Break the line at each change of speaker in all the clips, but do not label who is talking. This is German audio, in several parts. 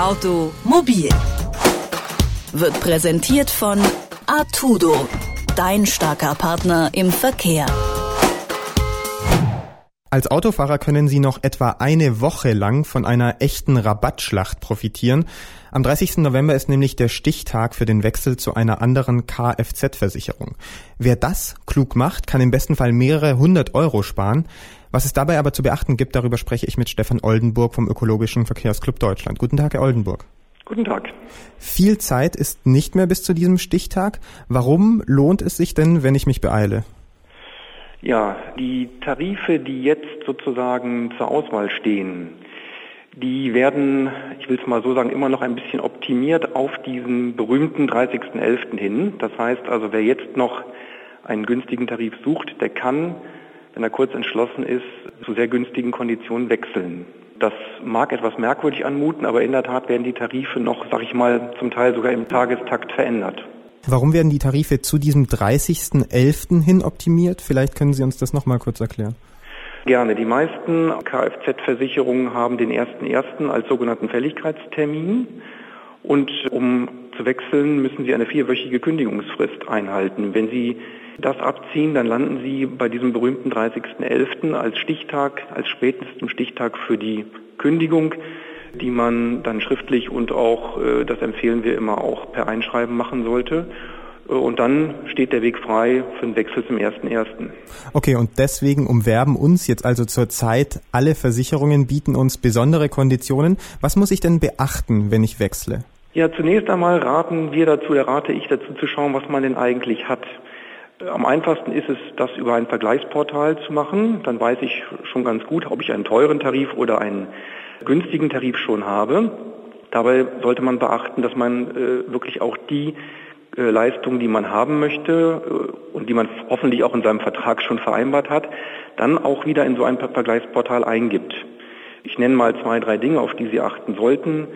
Automobil wird präsentiert von Artudo, dein starker Partner im Verkehr.
Als Autofahrer können Sie noch etwa eine Woche lang von einer echten Rabattschlacht profitieren. Am 30. November ist nämlich der Stichtag für den Wechsel zu einer anderen Kfz-Versicherung. Wer das klug macht, kann im besten Fall mehrere hundert Euro sparen. Was es dabei aber zu beachten gibt, darüber spreche ich mit Stefan Oldenburg vom Ökologischen Verkehrsclub Deutschland. Guten Tag, Herr Oldenburg.
Guten Tag.
Viel Zeit ist nicht mehr bis zu diesem Stichtag. Warum lohnt es sich denn, wenn ich mich beeile?
Ja, die Tarife, die jetzt sozusagen zur Auswahl stehen, die werden, ich will es mal so sagen, immer noch ein bisschen optimiert auf diesen berühmten 30.11. hin. Das heißt also, wer jetzt noch einen günstigen Tarif sucht, der kann, wenn er kurz entschlossen ist, zu sehr günstigen Konditionen wechseln. Das mag etwas merkwürdig anmuten, aber in der Tat werden die Tarife noch, sag ich mal, zum Teil sogar im Tagestakt verändert.
Warum werden die Tarife zu diesem 30.11. hin optimiert? Vielleicht können Sie uns das nochmal kurz erklären.
Gerne. Die meisten Kfz-Versicherungen haben den 1.1. als sogenannten Fälligkeitstermin. Und um zu wechseln, müssen Sie eine vierwöchige Kündigungsfrist einhalten. Wenn Sie das abziehen, dann landen Sie bei diesem berühmten 30.11. als Stichtag, als spätestem Stichtag für die Kündigung die man dann schriftlich und auch, äh, das empfehlen wir immer auch per Einschreiben machen sollte. Äh, und dann steht der Weg frei für den Wechsel zum 1.1.
Okay, und deswegen umwerben uns jetzt also zurzeit alle Versicherungen, bieten uns besondere Konditionen. Was muss ich denn beachten, wenn ich wechsle?
Ja, zunächst einmal raten wir dazu, da rate ich dazu zu schauen, was man denn eigentlich hat. Am einfachsten ist es, das über ein Vergleichsportal zu machen. Dann weiß ich schon ganz gut, ob ich einen teuren Tarif oder einen günstigen Tarif schon habe. Dabei sollte man beachten, dass man äh, wirklich auch die äh, Leistungen, die man haben möchte äh, und die man hoffentlich auch in seinem Vertrag schon vereinbart hat, dann auch wieder in so ein Vergleichsportal eingibt. Ich nenne mal zwei, drei Dinge, auf die Sie achten sollten.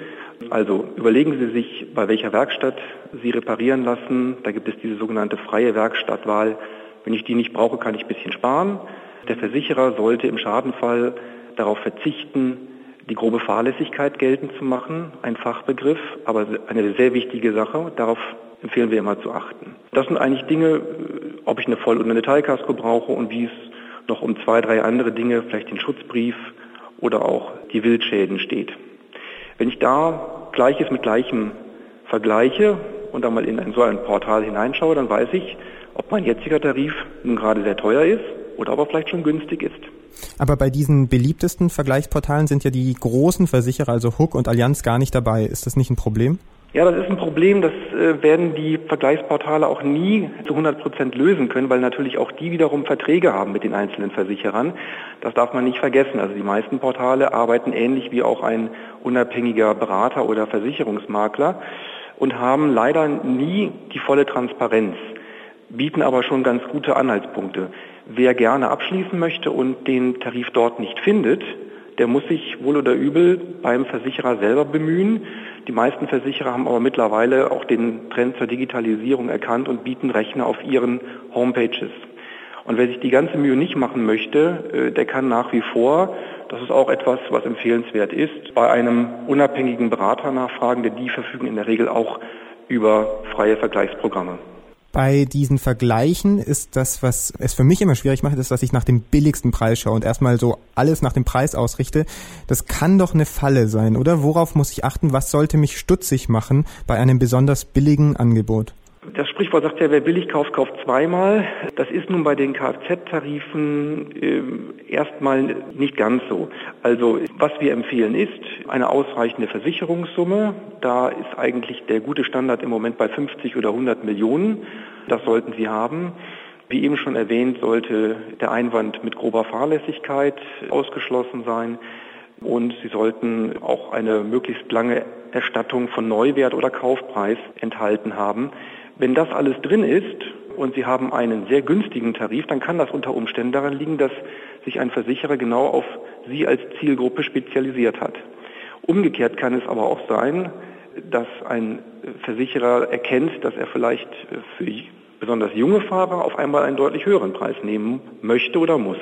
Also überlegen Sie sich, bei welcher Werkstatt Sie reparieren lassen. Da gibt es diese sogenannte freie Werkstattwahl. Wenn ich die nicht brauche, kann ich ein bisschen sparen. Der Versicherer sollte im Schadenfall darauf verzichten, die grobe Fahrlässigkeit geltend zu machen, ein Fachbegriff, aber eine sehr wichtige Sache. Darauf empfehlen wir immer zu achten. Das sind eigentlich Dinge, ob ich eine Voll- oder eine Teilkasko brauche und wie es noch um zwei, drei andere Dinge, vielleicht den Schutzbrief oder auch die Wildschäden steht. Wenn ich da Gleiches mit Gleichem vergleiche und dann mal in so ein Portal hineinschaue, dann weiß ich, ob mein jetziger Tarif nun gerade sehr teuer ist oder ob er vielleicht schon günstig ist.
Aber bei diesen beliebtesten Vergleichsportalen sind ja die großen Versicherer, also Hook und Allianz, gar nicht dabei. Ist das nicht ein Problem?
Ja, das ist ein Problem. Das äh, werden die Vergleichsportale auch nie zu 100 Prozent lösen können, weil natürlich auch die wiederum Verträge haben mit den einzelnen Versicherern. Das darf man nicht vergessen. Also die meisten Portale arbeiten ähnlich wie auch ein unabhängiger Berater oder Versicherungsmakler und haben leider nie die volle Transparenz, bieten aber schon ganz gute Anhaltspunkte. Wer gerne abschließen möchte und den Tarif dort nicht findet, der muss sich wohl oder übel beim Versicherer selber bemühen. Die meisten Versicherer haben aber mittlerweile auch den Trend zur Digitalisierung erkannt und bieten Rechner auf ihren Homepages. Und wer sich die ganze Mühe nicht machen möchte, äh, der kann nach wie vor, das ist auch etwas, was empfehlenswert ist, bei einem unabhängigen Berater nachfragen, denn die verfügen in der Regel auch über freie Vergleichsprogramme.
Bei diesen Vergleichen ist das, was es für mich immer schwierig macht, ist, dass ich nach dem billigsten Preis schaue und erstmal so alles nach dem Preis ausrichte. Das kann doch eine Falle sein, oder? Worauf muss ich achten? Was sollte mich stutzig machen bei einem besonders billigen Angebot?
Das Sprichwort sagt ja, wer billig kauft, kauft zweimal. Das ist nun bei den Kfz-Tarifen äh, erstmal nicht ganz so. Also was wir empfehlen ist eine ausreichende Versicherungssumme. Da ist eigentlich der gute Standard im Moment bei 50 oder 100 Millionen. Das sollten Sie haben. Wie eben schon erwähnt, sollte der Einwand mit grober Fahrlässigkeit ausgeschlossen sein. Und Sie sollten auch eine möglichst lange Erstattung von Neuwert oder Kaufpreis enthalten haben. Wenn das alles drin ist und Sie haben einen sehr günstigen Tarif, dann kann das unter Umständen daran liegen, dass sich ein Versicherer genau auf Sie als Zielgruppe spezialisiert hat. Umgekehrt kann es aber auch sein, dass ein Versicherer erkennt, dass er vielleicht für besonders junge Fahrer auf einmal einen deutlich höheren Preis nehmen möchte oder muss.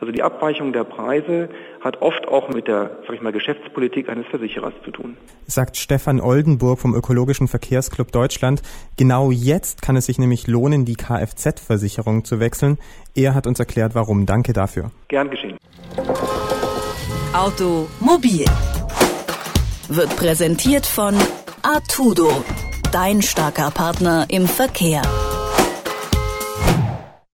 Also die Abweichung der Preise hat oft auch mit der, sag ich mal, Geschäftspolitik eines Versicherers zu tun.
Sagt Stefan Oldenburg vom Ökologischen Verkehrsclub Deutschland. Genau jetzt kann es sich nämlich lohnen, die Kfz-Versicherung zu wechseln. Er hat uns erklärt, warum. Danke dafür.
Gern geschehen.
Automobil wird präsentiert von Artudo, dein starker Partner im Verkehr.